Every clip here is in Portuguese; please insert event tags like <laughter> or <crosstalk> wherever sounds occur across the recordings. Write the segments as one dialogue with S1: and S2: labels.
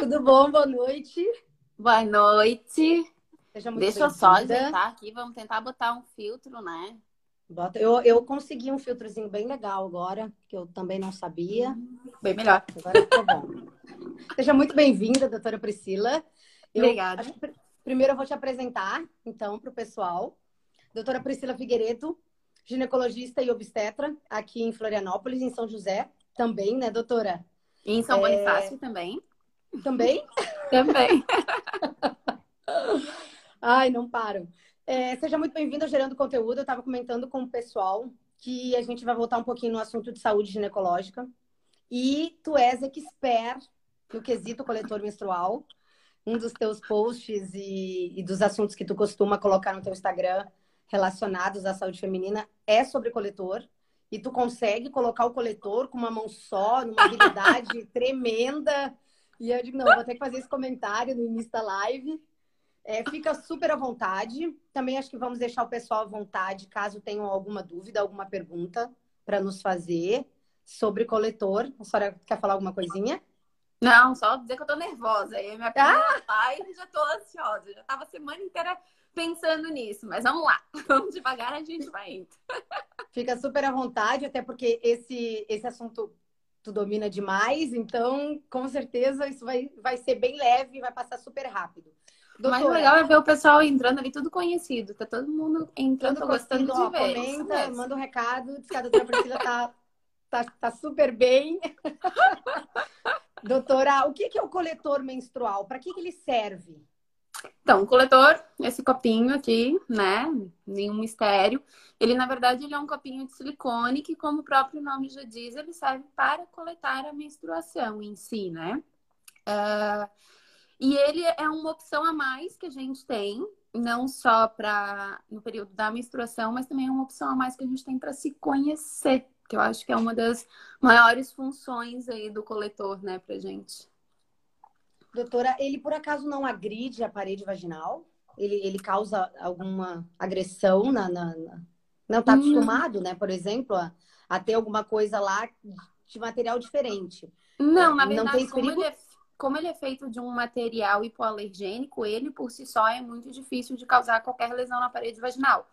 S1: Tudo bom? Boa noite.
S2: Boa noite.
S1: Seja muito
S2: Deixa eu só ajeitar aqui, vamos tentar botar um filtro, né?
S1: Bota- Eu, eu consegui um filtrozinho bem legal agora, que eu também não sabia.
S2: Bem melhor.
S1: Agora ficou bom. <laughs> Seja muito bem-vinda, doutora Priscila. Eu
S2: Obrigada.
S1: acho primeiro eu vou te apresentar, então, para o pessoal. Doutora Priscila Figueiredo, ginecologista e obstetra aqui em Florianópolis, em São José. Também, né, doutora?
S2: E em São
S1: É.
S2: Bonifácio também.
S1: Também?
S2: Também. <laughs>
S1: Ai, não paro. É, seja muito bem-vindo ao Gerando Conteúdo. Eu estava comentando com o pessoal que a gente vai voltar um pouquinho no assunto de saúde ginecológica. E tu és expert no quesito coletor menstrual. Um dos teus posts e, e dos assuntos que tu costuma colocar no teu Instagram relacionados à saúde feminina é sobre coletor. E tu consegue colocar o coletor com uma mão só, numa habilidade <laughs> tremenda. E eu digo, não, vou ter que fazer esse comentário no início da live. É, fica super à vontade. Também acho que vamos deixar o pessoal à vontade, caso tenham alguma dúvida, alguma pergunta para nos fazer sobre coletor. A senhora quer falar alguma coisinha?
S2: Não, só dizer que eu tô nervosa. Aí minha
S1: Ah!
S2: live já tô ansiosa. Já tava a semana inteira pensando nisso. Mas vamos lá. <laughs> Vamos devagar, a gente vai indo.
S1: Fica super à vontade, até porque esse, esse assunto tu domina demais, então com certeza isso vai, vai ser bem leve e vai passar super rápido.
S2: O legal é ver o pessoal entrando ali, tudo conhecido. Tá todo mundo entrando, gostando
S1: ó,
S2: de ver.
S1: comenta, manda um recado, diz que a doutora Priscila tá, tá, tá super bem. <laughs> doutora, o que que é o coletor menstrual? Para que que ele serve?
S2: Então, o coletor, esse copinho aqui, né? Nenhum mistério. Ele, na verdade, ele é um copinho de silicone que, como o próprio nome já diz, ele serve para coletar a menstruação em si, né? Ah, e ele é uma opção a mais que a gente tem, não só para no período da menstruação, mas também é uma opção a mais que a gente tem para se conhecer, que eu acho que é uma das maiores funções aí do coletor, né, pra gente.
S1: Doutora, ele por acaso não agride a parede vaginal? Ele, ele causa alguma agressão na, na, na- Não está
S2: Hum.
S1: acostumado, né, por exemplo, a, a ter alguma coisa lá de material diferente.
S2: Não, na
S1: Não
S2: verdade,
S1: tem esse
S2: como,
S1: perigo?
S2: ele é, como ele é feito de um material hipoalergênico, ele por si só é muito difícil de causar qualquer lesão na parede vaginal.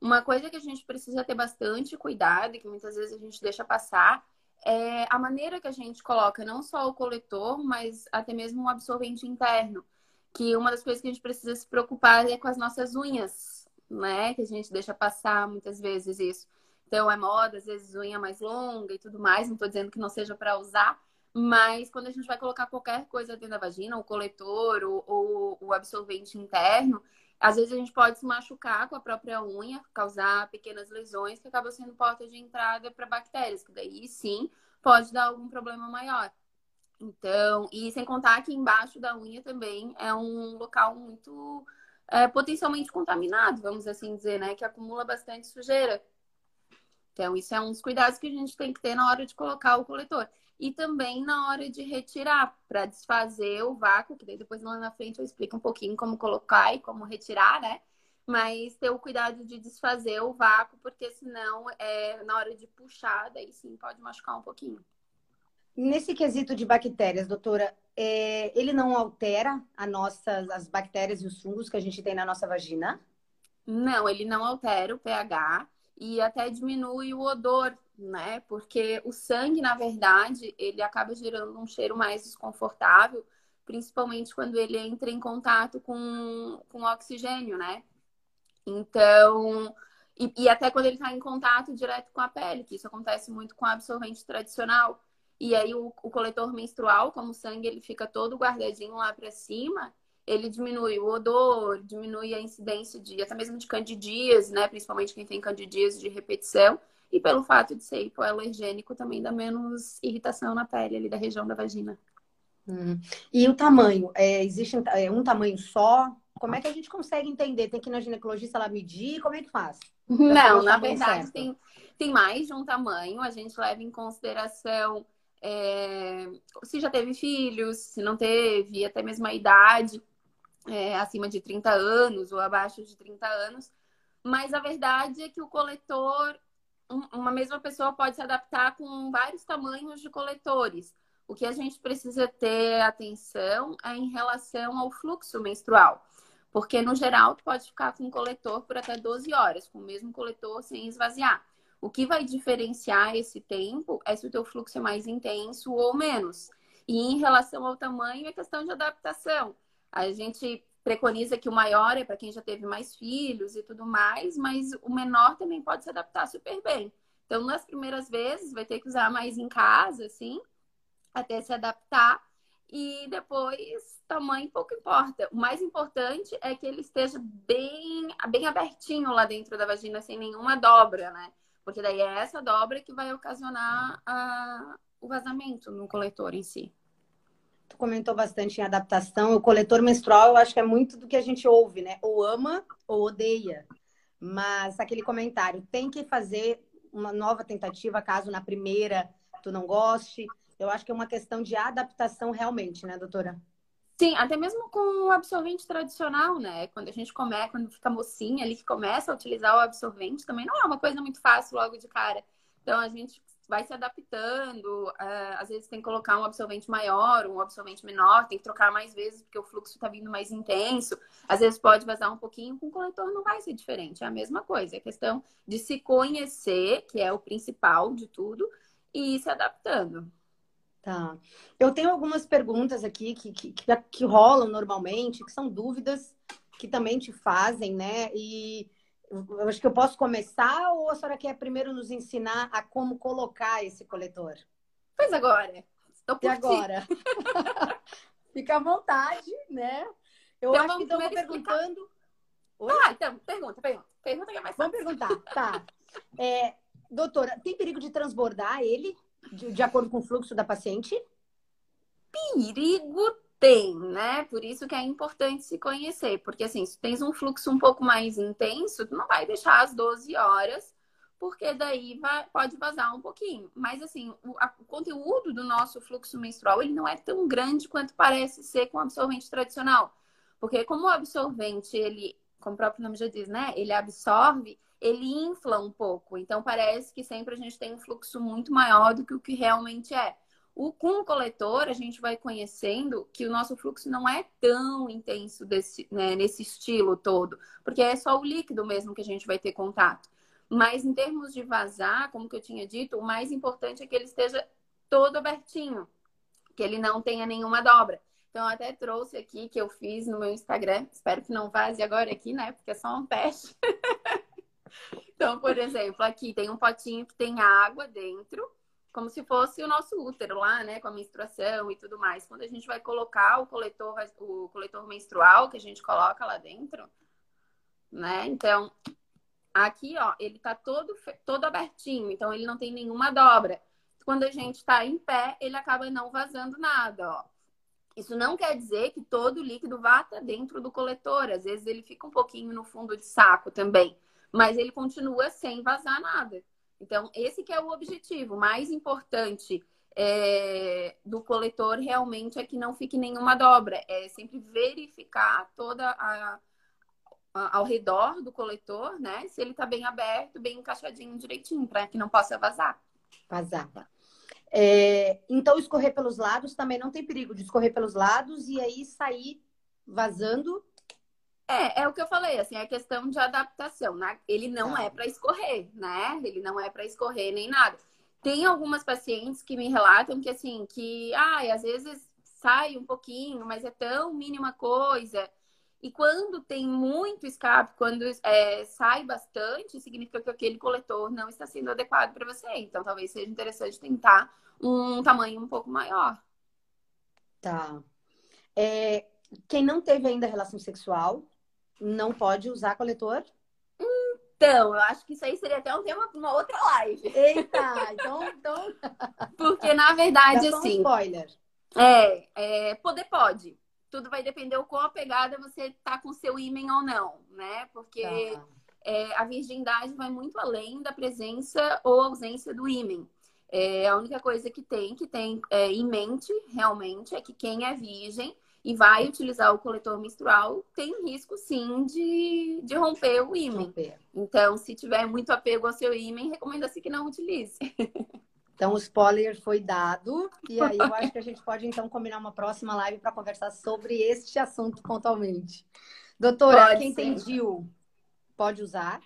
S2: Uma coisa que a gente precisa ter bastante cuidado e que muitas vezes a gente deixa passar é a maneira que a gente coloca não só o coletor, mas até mesmo o absorvente interno. Que uma das coisas que a gente precisa se preocupar é com as nossas unhas, né? Que a gente deixa passar muitas vezes isso. Então é moda, às vezes unha mais longa e tudo mais. Não estou dizendo que não seja para usar, mas quando a gente vai colocar qualquer coisa dentro da vagina, o coletor ou o absorvente interno, às vezes a gente pode se machucar com a própria unha, causar pequenas lesões que acabam sendo porta de entrada para bactérias, que daí sim pode dar algum problema maior. Então, e sem contar que embaixo da unha também é um local muito é, potencialmente contaminado, vamos assim dizer, né? Que acumula bastante sujeira. Então, isso é um dos cuidados que a gente tem que ter na hora de colocar o coletor. E também na hora de retirar, para desfazer o vácuo, que daí depois lá na frente eu explico um pouquinho como colocar e como retirar, né? Mas ter o cuidado de desfazer o vácuo, porque senão, é, na hora de puxar, daí sim pode machucar um pouquinho.
S1: Nesse quesito de bactérias, doutora, é, ele não altera a nossas, as bactérias e os fungos que a gente tem na nossa vagina?
S2: Não, ele não altera o pH e até diminui o odor, né? Porque o sangue, na verdade, ele acaba gerando um cheiro mais desconfortável, principalmente quando ele entra em contato com, com oxigênio, né? Então, e, e até quando ele está em contato direto com a pele, que isso acontece muito com absorvente tradicional. E aí o, o coletor menstrual, como o sangue ele fica todo guardadinho lá para cima, ele diminui o odor, diminui a incidência de até mesmo de candidíase, né? Principalmente quem tem candidíase de repetição. E pelo fato de ser hipoalergênico, também dá menos irritação na pele ali da região da vagina.
S1: Hum. E o tamanho? É, existe um, é, tamanho só? Como é que a gente consegue entender? Tem que ir na ginecologista lá medir? Como é que faz?
S2: Não, na verdade
S1: certo.
S2: tem, tem mais de um tamanho. A gente leva em consideração é, se já teve filhos, se não teve, até mesmo a idade, é, acima de 30 anos ou abaixo de 30 anos. Mas a verdade é que o coletor, uma mesma pessoa pode se adaptar com vários tamanhos de coletores. O que a gente precisa ter atenção é em relação ao fluxo menstrual. Porque, no geral, tu pode ficar com o coletor por até 12 horas, com o mesmo coletor sem esvaziar. O que vai diferenciar esse tempo é se o teu fluxo é mais intenso ou menos. E em relação ao tamanho, é questão de adaptação. A gente preconiza que o maior é para quem já teve mais filhos e tudo mais, mas o menor também pode se adaptar super bem. Então, nas primeiras vezes, vai ter que usar mais em casa, assim, até se adaptar. E depois, tamanho pouco importa. O mais importante é que ele esteja bem, bem abertinho lá dentro da vagina, sem nenhuma dobra, né? Porque daí é essa dobra que vai ocasionar a, o vazamento no coletor em si.
S1: Tu comentou bastante em adaptação. O coletor menstrual, eu acho que é muito do que a gente ouve, né? Ou ama ou odeia. Mas aquele comentário, tem que fazer uma nova tentativa caso na primeira tu não goste. Eu acho que é uma questão de adaptação realmente, né, doutora?
S2: Sim, até mesmo com o absorvente tradicional, né? Quando a gente começa, quando fica mocinha ali que começa a utilizar o absorvente, também não é uma coisa muito fácil logo de cara. Então a gente vai se adaptando. Uh, às vezes tem que colocar um absorvente maior, um absorvente menor, tem que trocar mais vezes porque o fluxo está vindo mais intenso. Às vezes pode vazar um pouquinho, com o coletor não vai ser diferente, é a mesma coisa. É questão de se conhecer, que é o principal de tudo, e ir se adaptando.
S1: Tá. Eu tenho algumas perguntas aqui que, que, que, que rolam normalmente, que são dúvidas que também te fazem, né? E eu acho que eu posso começar ou a senhora quer primeiro nos ensinar a como colocar esse coletor?
S2: Pois agora.
S1: Estou por e agora? <laughs> Fica à vontade, né? Eu então, acho que estão perguntando.
S2: Ah, então, pergunta, pergunta. Pergunta que é mais
S1: fácil. Vamos perguntar, tá. É, doutora, tem perigo de transbordar ele de, de acordo com o fluxo da paciente?
S2: Perigo tem, né? Por isso que é importante se conhecer, porque assim, se tens um fluxo um pouco mais intenso, tu não vai deixar as 12 horas, porque daí vai, pode vazar um pouquinho. Mas assim, o, a, o, conteúdo do nosso fluxo menstrual, ele não é tão grande quanto parece ser com o absorvente tradicional. Porque como o absorvente, ele, como o próprio nome já diz, né? Ele absorve, ele infla um pouco. Então parece que sempre a gente tem um fluxo muito maior do que o que realmente é. O, com o coletor, a gente vai conhecendo que o nosso fluxo não é tão intenso desse, né, nesse estilo todo, porque é só o líquido mesmo que a gente vai ter contato. Mas em termos de vazar, como que eu tinha dito, o mais importante é que ele esteja todo abertinho, que ele não tenha nenhuma dobra. Então, até trouxe aqui que eu fiz no meu Instagram. Espero que não vaze agora aqui, né? Porque é só um teste. <laughs> então, por exemplo, aqui tem um potinho que tem água dentro como se fosse o nosso útero lá, né, com a menstruação e tudo mais. Quando a gente vai colocar o coletor, o coletor menstrual que a gente coloca lá dentro, né? Então, aqui, ó, ele tá todo todo abertinho, então ele não tem nenhuma dobra. Quando a gente está em pé, ele acaba não vazando nada, ó. Isso não quer dizer que todo o líquido vá estar dentro do coletor. Às vezes ele fica um pouquinho no fundo de saco também, mas ele continua sem vazar nada. Então, esse que é o objetivo. Mais importante é, do coletor realmente é que não fique nenhuma dobra. É sempre verificar toda a, a ao redor do coletor, né? Se ele está bem aberto, bem encaixadinho direitinho, para que não possa vazar.
S1: Vazar. É, então, escorrer pelos lados também não tem perigo de escorrer pelos lados e aí sair vazando
S2: é, é o que eu falei, assim, é questão de adaptação, né? Ele não é para escorrer, né? Ele não é para escorrer nem nada. Tem algumas pacientes que me relatam que, assim, que, ai, às vezes sai um pouquinho, mas é tão mínima coisa. E quando tem muito escape, quando é, sai bastante, significa que aquele coletor não está sendo adequado para você. Então, talvez seja interessante tentar um tamanho um pouco maior.
S1: Tá. É, quem não teve ainda relação sexual, não pode usar coletor?
S2: Então, eu acho que isso aí seria até um tema para uma outra live.
S1: Eita, <laughs> então. então...
S2: Porque, na verdade, assim.
S1: Um spoiler.
S2: É, é, poder pode. Tudo vai depender o quão apegada você tá com seu ímen ou não, né? Porque tá. é, a virgindade vai muito além da presença ou ausência do ímen. É, a única coisa que tem, que tem é, em mente, realmente, é que quem é virgem e vai utilizar o coletor menstrual, tem risco sim de, de romper o ímã. Então, se tiver muito apego ao seu ímã, recomenda-se que não utilize.
S1: Então, o spoiler foi dado. E aí, eu acho que a gente pode, então, combinar uma próxima live para conversar sobre este assunto pontualmente. Doutora, pode, quem tem DIL, pode usar?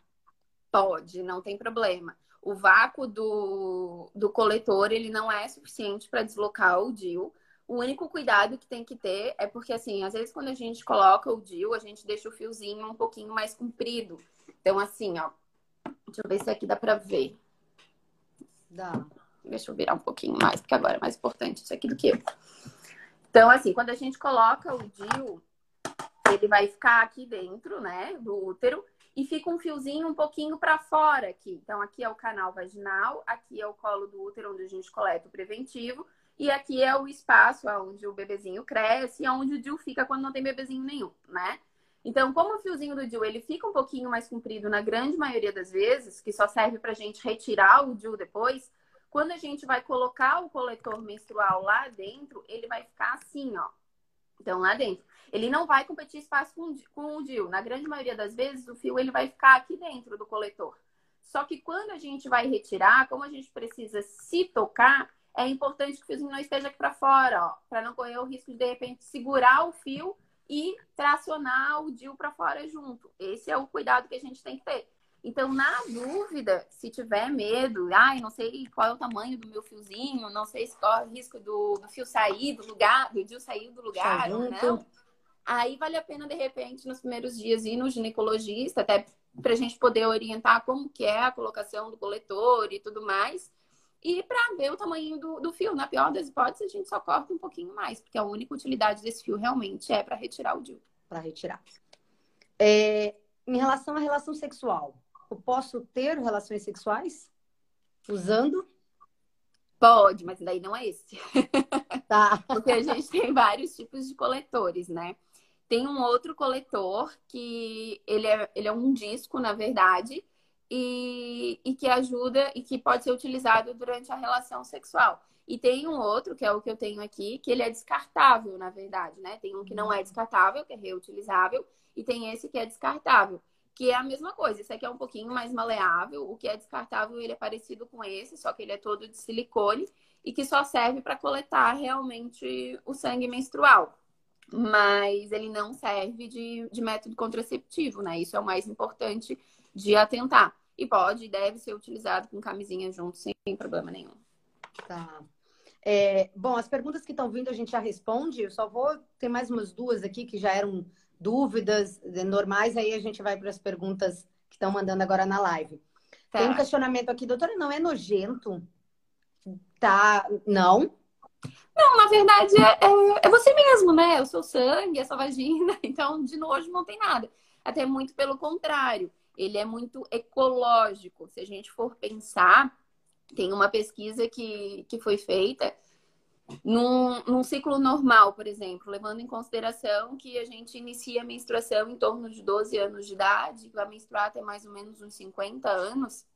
S2: Pode, não tem problema. O vácuo do, do coletor, ele não é suficiente para deslocar o DIL. O único cuidado que tem que ter é porque, assim, às vezes quando a gente coloca o DIL, a gente deixa o fiozinho um pouquinho mais comprido. Então, assim, ó. Deixa eu ver se aqui dá para ver.
S1: Dá.
S2: Deixa eu virar um pouquinho mais, porque agora é mais importante isso aqui do que eu. Então, assim, quando a gente coloca o DIU, ele vai ficar aqui dentro, né, do útero, e fica um fiozinho um pouquinho para fora aqui. Então, aqui é o canal vaginal, aqui é o colo do útero, onde a gente coleta o preventivo, e aqui é o espaço onde o bebezinho cresce e onde o DIU fica quando não tem bebezinho nenhum, né? Então, como o fiozinho do DIU ele fica um pouquinho mais comprido na grande maioria das vezes, que só serve para a gente retirar o DIU depois, quando a gente vai colocar o coletor menstrual lá dentro, ele vai ficar assim, ó. Então, lá dentro. Ele não vai competir espaço com, com o DIU. Na grande maioria das vezes, o fio ele vai ficar aqui dentro do coletor. Só que quando a gente vai retirar, como a gente precisa se tocar, é importante que o fiozinho não esteja aqui para fora, para não correr o risco de de repente segurar o fio e tracionar o DIU para fora junto. Esse é o cuidado que a gente tem que ter. Então, na dúvida, se tiver medo, ai, não sei qual é o tamanho do meu fiozinho, não sei se corre o risco do, do fio sair do lugar, do DIU sair do lugar ou não. Aí vale a pena, de repente, nos primeiros dias ir no ginecologista, até para a gente poder orientar como que é a colocação do coletor e tudo mais. E para ver o tamanho do, do fio. Na pior das hipóteses, a gente só corta um pouquinho mais, porque a única utilidade desse fio realmente é para retirar o DIU.
S1: Para retirar. É, em relação à relação sexual, eu posso ter relações sexuais usando?
S2: Pode, mas daí não é esse. <laughs>
S1: Tá. <laughs>
S2: Porque a gente tem vários tipos de coletores, né? Tem um outro coletor que ele é, ele é um disco, na verdade, e, e que ajuda e que pode ser utilizado durante a relação sexual. E tem um outro, que é o que eu tenho aqui, que ele é descartável, na verdade, né? Tem um que não é descartável, que é reutilizável, e tem esse que é descartável que é a mesma coisa. Esse aqui é um pouquinho mais maleável. O que é descartável, ele é parecido com esse, só que ele é todo de silicone e que só serve para coletar realmente o sangue menstrual. Mas ele não serve de, de método contraceptivo, né? Isso é o mais importante de atentar. E pode e deve ser utilizado com camisinha junto, sem problema nenhum.
S1: Tá. É, bom, as perguntas que estão vindo a gente já responde. Eu só vou ter mais umas duas aqui que já eram dúvidas normais, aí a gente vai para as perguntas que estão mandando agora na live. Tá. Tem um questionamento aqui, doutora, não é nojento? Tá, não?
S2: Não, na verdade é, é, é você mesmo, né? É o seu sangue, é a sua vagina, <laughs> então de nojo não tem nada. Até muito pelo contrário, ele é muito ecológico. Se a gente for pensar, tem uma pesquisa que, que foi feita num, num, ciclo normal, por exemplo, levando em consideração que a gente inicia a menstruação em torno de 12 anos de idade, vai menstruar até mais ou menos uns 50 anos,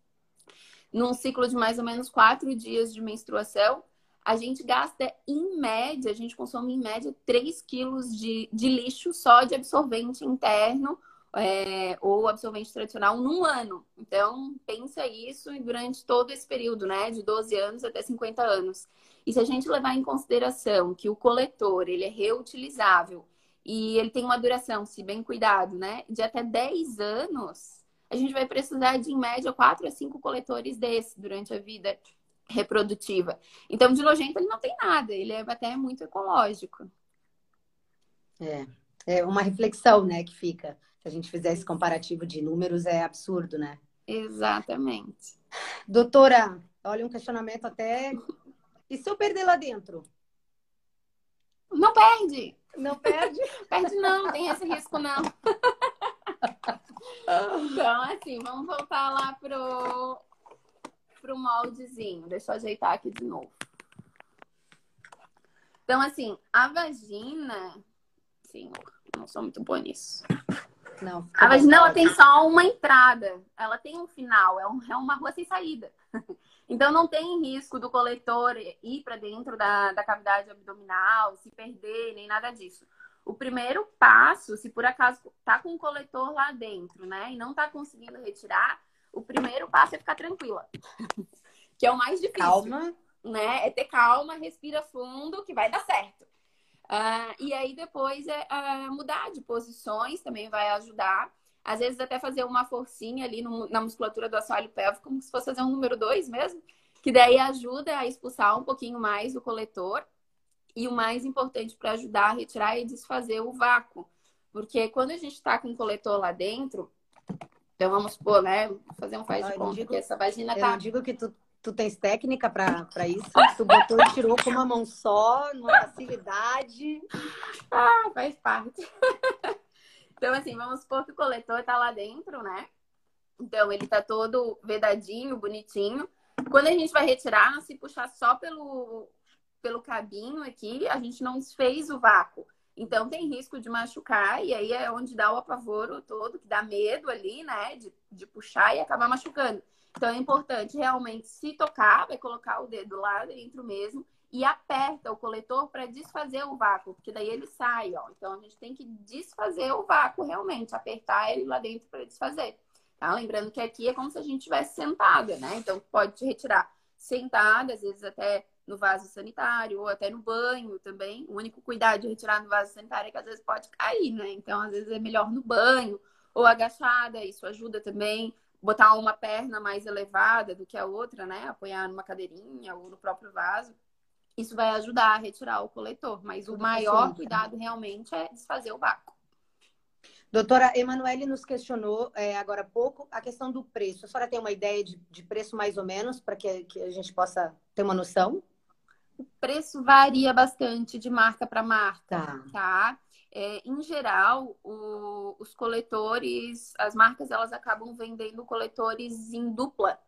S2: num ciclo de mais ou menos 4 dias de menstruação, a gente gasta, em média, a gente consome em média 3 quilos de, de lixo só de absorvente interno é, ou absorvente tradicional num ano. Então, pensa isso durante todo esse período, né? De 12 anos até 50 anos. E se a gente levar em consideração que o coletor ele é reutilizável e ele tem uma duração, se bem cuidado, né, de até 10 anos, a gente vai precisar de, em média, 4 a 5 coletores desses durante a vida reprodutiva. Então, de nojento ele não tem nada, ele é até muito ecológico.
S1: É, é uma reflexão, né, que fica. Se a gente fizer esse comparativo de números, é absurdo, né?
S2: Exatamente.
S1: Doutora, olha um questionamento até e se eu perder lá dentro?
S2: Não perde.
S1: Não perde? <laughs>
S2: perde não, tem esse risco não. então, assim, vamos voltar lá pro, pro moldezinho. Deixa eu ajeitar aqui de novo. Então, assim, a vagina... Senhor, não sou muito boa nisso.
S1: Não.
S2: A vagina ela tem só uma entrada. Ela tem um final. É, um, é uma rua sem saída. <laughs> Então, não tem risco do coletor ir para dentro da, da cavidade abdominal, se perder, nem nada disso. O primeiro passo, se por acaso tá com o coletor lá dentro, né, e não tá conseguindo retirar, o primeiro passo é ficar tranquila. <laughs> que é o mais difícil.
S1: Calma,
S2: né? É ter calma, respira fundo, que vai dar certo. Uh, e aí depois é uh, mudar de posições também vai ajudar. Às vezes até fazer uma forcinha ali no, na musculatura do assoalho pélvico, como se fosse fazer um número dois mesmo, que daí ajuda a expulsar um pouquinho mais o coletor. E o mais importante para ajudar a retirar e desfazer o vácuo. Porque quando a gente está com o coletor lá dentro, então vamos supor, né? Fazer um faz de conta digo, que essa vagina tá.
S1: Eu digo que tu, tu tens técnica para isso. Tu botou e tirou com uma mão só, numa facilidade.
S2: Ah, faz parte. <laughs> Então, assim, vamos supor que o coletor tá lá dentro, né? Então, ele tá todo vedadinho, bonitinho. Quando a gente vai retirar, se puxar só pelo, pelo cabinho aqui, a gente não desfez o vácuo. Então, tem risco de machucar, e aí é onde dá o apavoro todo, que dá medo ali, né? De, de puxar e acabar machucando. Então, é importante realmente, se tocar, vai colocar o dedo lá dentro mesmo e aperta o coletor para desfazer o vácuo, porque daí ele sai, ó. Então a gente tem que desfazer o vácuo realmente, apertar ele lá dentro para desfazer. Tá? Lembrando que aqui é como se a gente estivesse sentada, né? Então pode retirar sentada, às vezes até no vaso sanitário ou até no banho também. O único cuidado de retirar no vaso sanitário é que às vezes pode cair, né? Então às vezes é melhor no banho ou agachada, isso ajuda também. Botar uma perna mais elevada do que a outra, né? Apoiar numa cadeirinha ou no próprio vaso isso vai ajudar a retirar o coletor, mas o maior cuidado realmente é desfazer o vácuo.
S1: Doutora Emanuele nos questionou é, agora há pouco a questão do preço. A senhora tem uma ideia de, de preço mais ou menos para que, que, a gente possa ter uma noção?
S2: O preço varia bastante de marca para marca, tá? tá? É, em geral, o, os coletores, as marcas elas acabam vendendo coletores em dupla,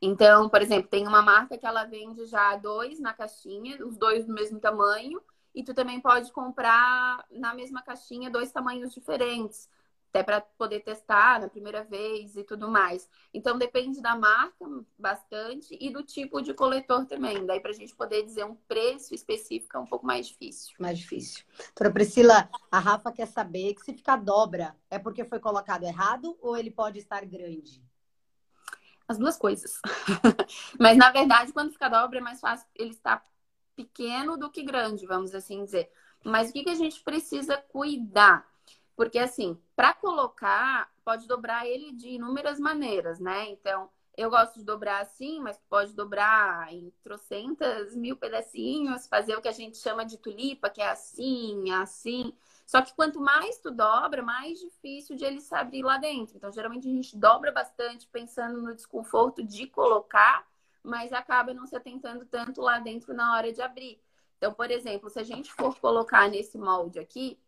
S2: então, por exemplo, tem uma marca que ela vende já dois na caixinha, os dois do mesmo tamanho, e tu também pode comprar na mesma caixinha dois tamanhos diferentes, até para poder testar na primeira vez e tudo mais. Então depende da marca bastante e do tipo de coletor também. Daí para a gente poder dizer um preço específico é um pouco mais difícil.
S1: Mais difícil. Doutora Priscila, a Rafa quer saber que se ficar dobra é porque foi colocado errado ou ele pode estar grande?
S2: as duas coisas. <laughs> Mas na verdade, quando fica dobra, é mais fácil ele estar pequeno do que grande, vamos assim dizer. Mas o que, que a gente precisa cuidar? Porque assim, para colocar, pode dobrar ele de inúmeras maneiras, né? Então, eu gosto de dobrar assim, mas pode dobrar em trocentas mil pedacinhos, fazer o que a gente chama de tulipa, que é assim, assim. Só que quanto mais tu dobra, mais difícil de ele se abrir lá dentro. Então, geralmente a gente dobra bastante pensando no desconforto de colocar, mas acaba não se atentando tanto lá dentro na hora de abrir. Então, por exemplo, se a gente for colocar nesse molde aqui,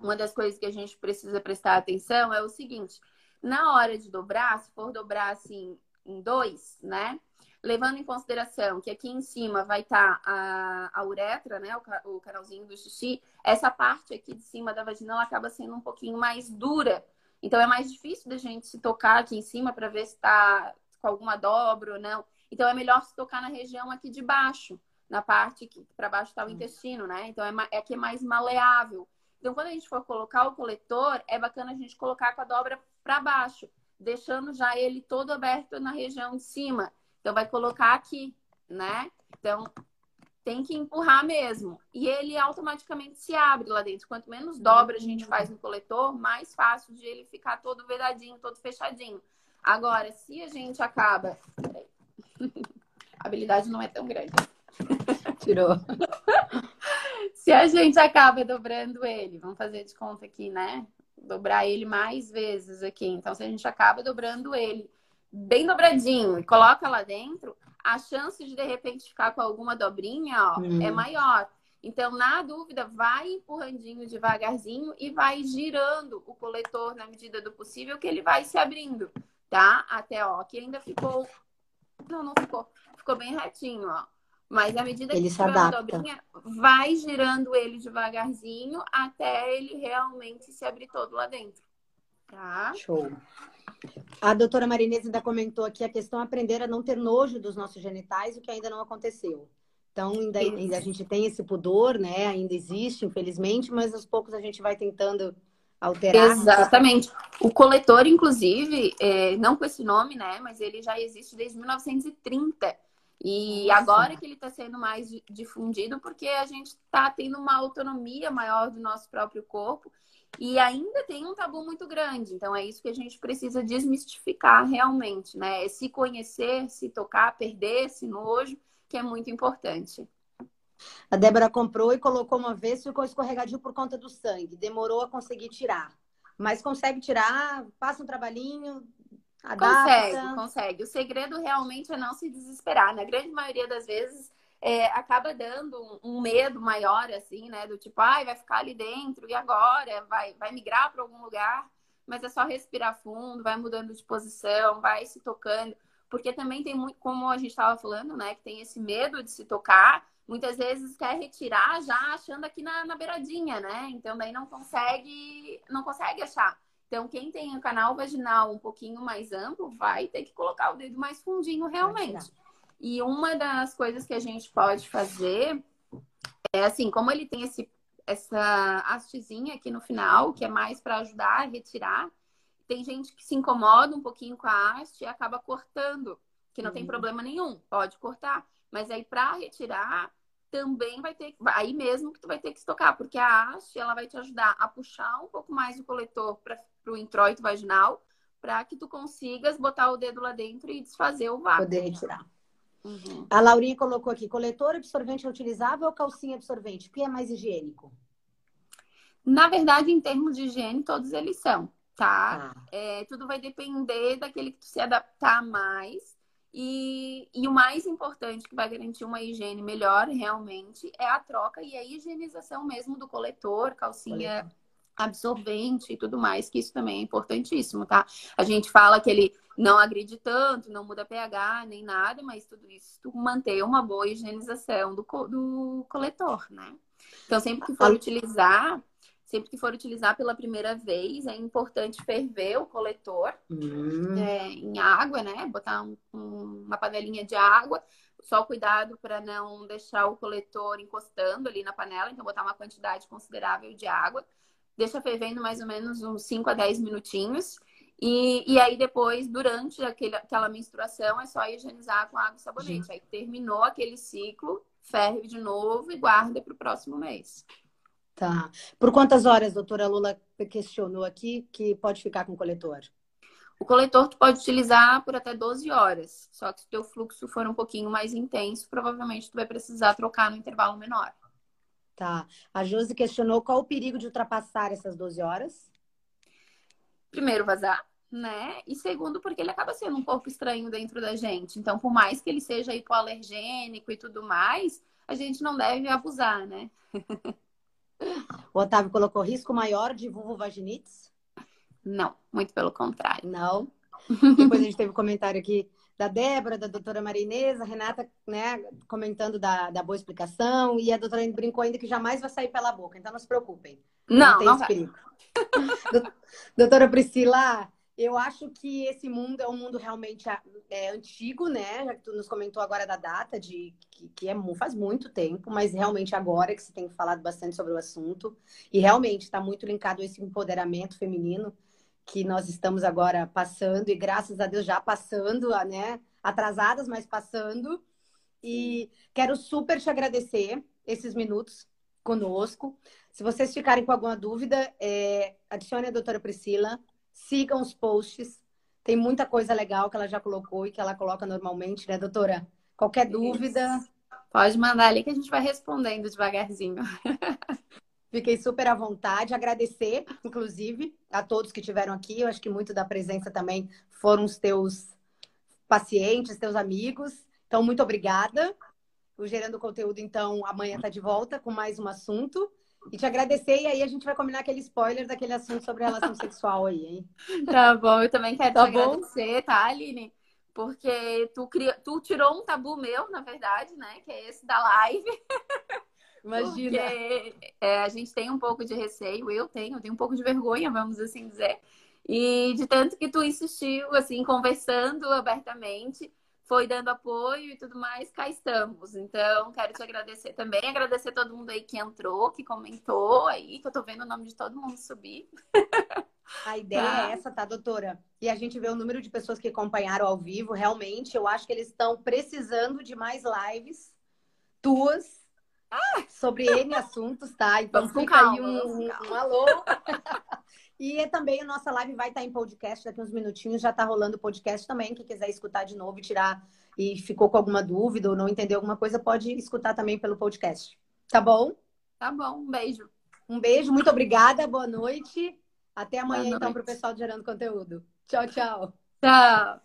S2: uma das coisas que a gente precisa prestar atenção é o seguinte: na hora de dobrar, se for dobrar assim em dois, né? levando em consideração que aqui em cima vai estar tá a, a uretra, né, o, o, canalzinho do xixi, essa parte aqui de cima da vagina ela acaba sendo um pouquinho mais dura. Então é mais difícil da gente se tocar aqui em cima para ver se está com alguma dobra ou não. Então é melhor se tocar na região aqui de baixo, na parte que para baixo está o intestino, né? Então é, é aqui é mais maleável. Então quando a gente for colocar o coletor, é bacana a gente colocar com a dobra para baixo, deixando já ele todo aberto na região de cima. Então, vai colocar aqui, né? Então, tem que empurrar mesmo. E ele automaticamente se abre lá dentro. Quanto menos dobra a gente faz no coletor, mais fácil de ele ficar todo vedadinho, todo fechadinho. Agora, se a gente acaba. <laughs> A habilidade não é tão grande.
S1: Tirou. <laughs>
S2: se a gente acaba dobrando ele, vamos fazer de conta aqui, né? Dobrar ele mais vezes aqui. Então, se a gente acaba dobrando ele bem dobradinho e coloca lá dentro, a chance de de repente ficar com alguma dobrinha ó, hum. é maior. Então, na dúvida, vai empurrandinho devagarzinho e vai girando o coletor na medida do possível que ele vai se abrindo, tá? Até, ó, que ainda ficou... Não, não ficou. Ficou bem retinho, ó. Mas à medida
S1: ele
S2: que tiver a dobrinha, vai girando ele devagarzinho até ele realmente se abrir todo lá dentro. Tá?
S1: Show. A doutora Marinese ainda comentou aqui a questão aprender a não ter nojo dos nossos genitais, o que ainda não aconteceu. Então, ainda, ainda, a gente tem esse pudor, né? Ainda existe, infelizmente, mas aos poucos a gente vai tentando alterar.
S2: Exatamente. O coletor, inclusive, é, não com esse nome, né? Mas ele já existe desde 1930. E Nossa. agora que ele está sendo mais difundido, porque a gente está tendo uma autonomia maior do nosso próprio corpo e ainda tem um tabu muito grande. Então é isso que a gente precisa desmistificar realmente, né? É se conhecer, se tocar, perder esse nojo, que é muito importante.
S1: A Débora comprou e colocou uma vez, ficou escorregadio por conta do sangue. Demorou a conseguir tirar. Mas consegue tirar, passa um trabalhinho, adapta.
S2: Consegue, consegue. O segredo realmente é não se desesperar. Na grande maioria das vezes, é, acaba dando um, medo maior, assim, né? Do tipo, ai, vai ficar ali dentro, e agora? Vai, vai migrar para algum lugar? Mas é só respirar fundo, vai mudando de posição, vai se tocando. Porque também tem muito, como a gente estava falando, né? Que tem esse medo de se tocar muitas vezes quer retirar já achando aqui na, na beiradinha, né? Então daí não consegue, não consegue achar. Então, quem tem o canal vaginal um pouquinho mais amplo vai ter que colocar o dedo mais fundinho realmente. E uma das coisas que a gente pode fazer é assim, como ele tem esse, essa hastezinha aqui no final, que é mais para ajudar a retirar, tem gente que se incomoda um pouquinho com a haste e acaba cortando, que não uhum. tem problema nenhum, pode cortar. Mas aí, para retirar, também vai ter, aí mesmo que tu vai ter que estocar, porque a haste ela vai te ajudar a puxar um pouco mais o coletor para o introito vaginal, para que tu consigas botar o dedo lá dentro e desfazer o vácuo.
S1: Poder retirar. Uhum. A Laurinha colocou aqui: coletor absorvente utilizável ou calcinha absorvente? O que é mais higiênico?
S2: Na verdade, em termos de higiene, todos eles são, tá? Ah. É, tudo vai depender daquele que tu se adaptar mais. E, e, o mais importante que vai garantir uma higiene melhor realmente é a troca e a higienização mesmo do coletor, calcinha coletor. Absorvente e tudo mais, que isso também é importantíssimo, tá? A gente fala que ele não agride tanto, não muda pH nem nada, mas tudo isso tu manter uma boa higienização do, do coletor, né? Então, sempre que for utilizar, sempre que for utilizar pela primeira vez, é importante ferver o coletor hum. é, em água, né? Botar um, um, uma panelinha de água. Só cuidado para não deixar o coletor encostando ali na panela, então botar uma quantidade considerável de água. Deixa fervendo mais ou menos uns 5 a 10 minutinhos. E, e aí depois, durante aquele, aquela menstruação, é só higienizar com água e sabonete. Sim. Aí terminou aquele ciclo, ferve de novo e guarda para o próximo mês.
S1: Tá. Por quantas horas, doutora Lula questionou aqui, que pode ficar com o coletor?
S2: O coletor tu pode utilizar por até 12 horas. Só que se o teu fluxo for um pouquinho mais intenso, provavelmente tu vai precisar trocar no intervalo menor.
S1: Tá. A Josi questionou qual o perigo de ultrapassar essas 12 horas?
S2: Primeiro, vazar, né? E segundo, porque ele acaba sendo um corpo estranho dentro da gente. Então, por mais que ele seja hipoalergênico e tudo mais, a gente não deve abusar, né? <laughs>
S1: O Otávio colocou risco maior de vulvovaginites?
S2: Não, muito pelo contrário.
S1: Não. Depois a gente teve um comentário aqui da Débora, da doutora Marinesa, a Renata, né, comentando da, da boa explicação, e a doutora brincou ainda que jamais vai sair pela boca, então não se preocupem.
S2: Não, não tem não perigo.
S1: doutora Priscila, eu acho que esse mundo é um mundo realmente é, antigo, né? Já que tu nos comentou agora da data, de que, que é, faz muito tempo, mas realmente agora que se tem falado bastante sobre o assunto. E realmente está muito linkado a esse empoderamento feminino que nós estamos agora passando, e graças a Deus já passando, né? Atrasadas, mas passando. E quero super te agradecer esses minutos conosco. Se vocês ficarem com alguma dúvida, é, adicione a doutora Priscila Sigam os posts. Tem muita coisa legal que ela já colocou e que ela coloca normalmente, né, doutora? Qualquer dúvida. Isso.
S2: Pode mandar ali que a gente vai respondendo devagarzinho. <laughs>
S1: Fiquei super à vontade. Agradecer, inclusive, a todos que estiveram aqui. Eu acho que muito da presença também foram os teus pacientes, teus amigos. Então, muito obrigada. O Gerando Conteúdo, então, amanhã está de volta com mais um assunto. E te agradecer, e aí a gente vai combinar aquele spoiler daquele assunto sobre relação <laughs> sexual aí, hein?
S2: Tá bom, eu também quero tá te bom? agradecer, tá, Aline? Porque tu, cri... tu tirou um tabu meu, na verdade, né? Que é esse da live. <laughs> Imagina. Porque é, a gente tem um pouco de receio, eu tenho, eu tenho um pouco de vergonha, vamos assim dizer. E de tanto que tu insistiu, assim, conversando abertamente, foi dando apoio e tudo mais, cá estamos. Então, quero te agradecer também, agradecer todo mundo aí que entrou, que comentou aí, que eu tô vendo o nome de todo mundo subir.
S1: A ideia tá. é essa, tá, doutora? E a gente vê o número de pessoas que acompanharam ao vivo. Realmente, eu acho que eles estão precisando de mais lives tuas ah! sobre N assuntos, tá? Então vamos fica calma, aí um, um, um alô. <laughs> e também a nossa live vai estar em podcast daqui uns minutinhos. Já tá rolando o podcast também. Quem quiser escutar de novo e tirar e ficou com alguma dúvida ou não entendeu alguma coisa, pode escutar também pelo podcast. Tá bom?
S2: Tá bom, um beijo.
S1: Um beijo, muito obrigada, boa noite. Até amanhã, então, para o pessoal Gerando Conteúdo. Tchau, tchau.
S2: Tchau.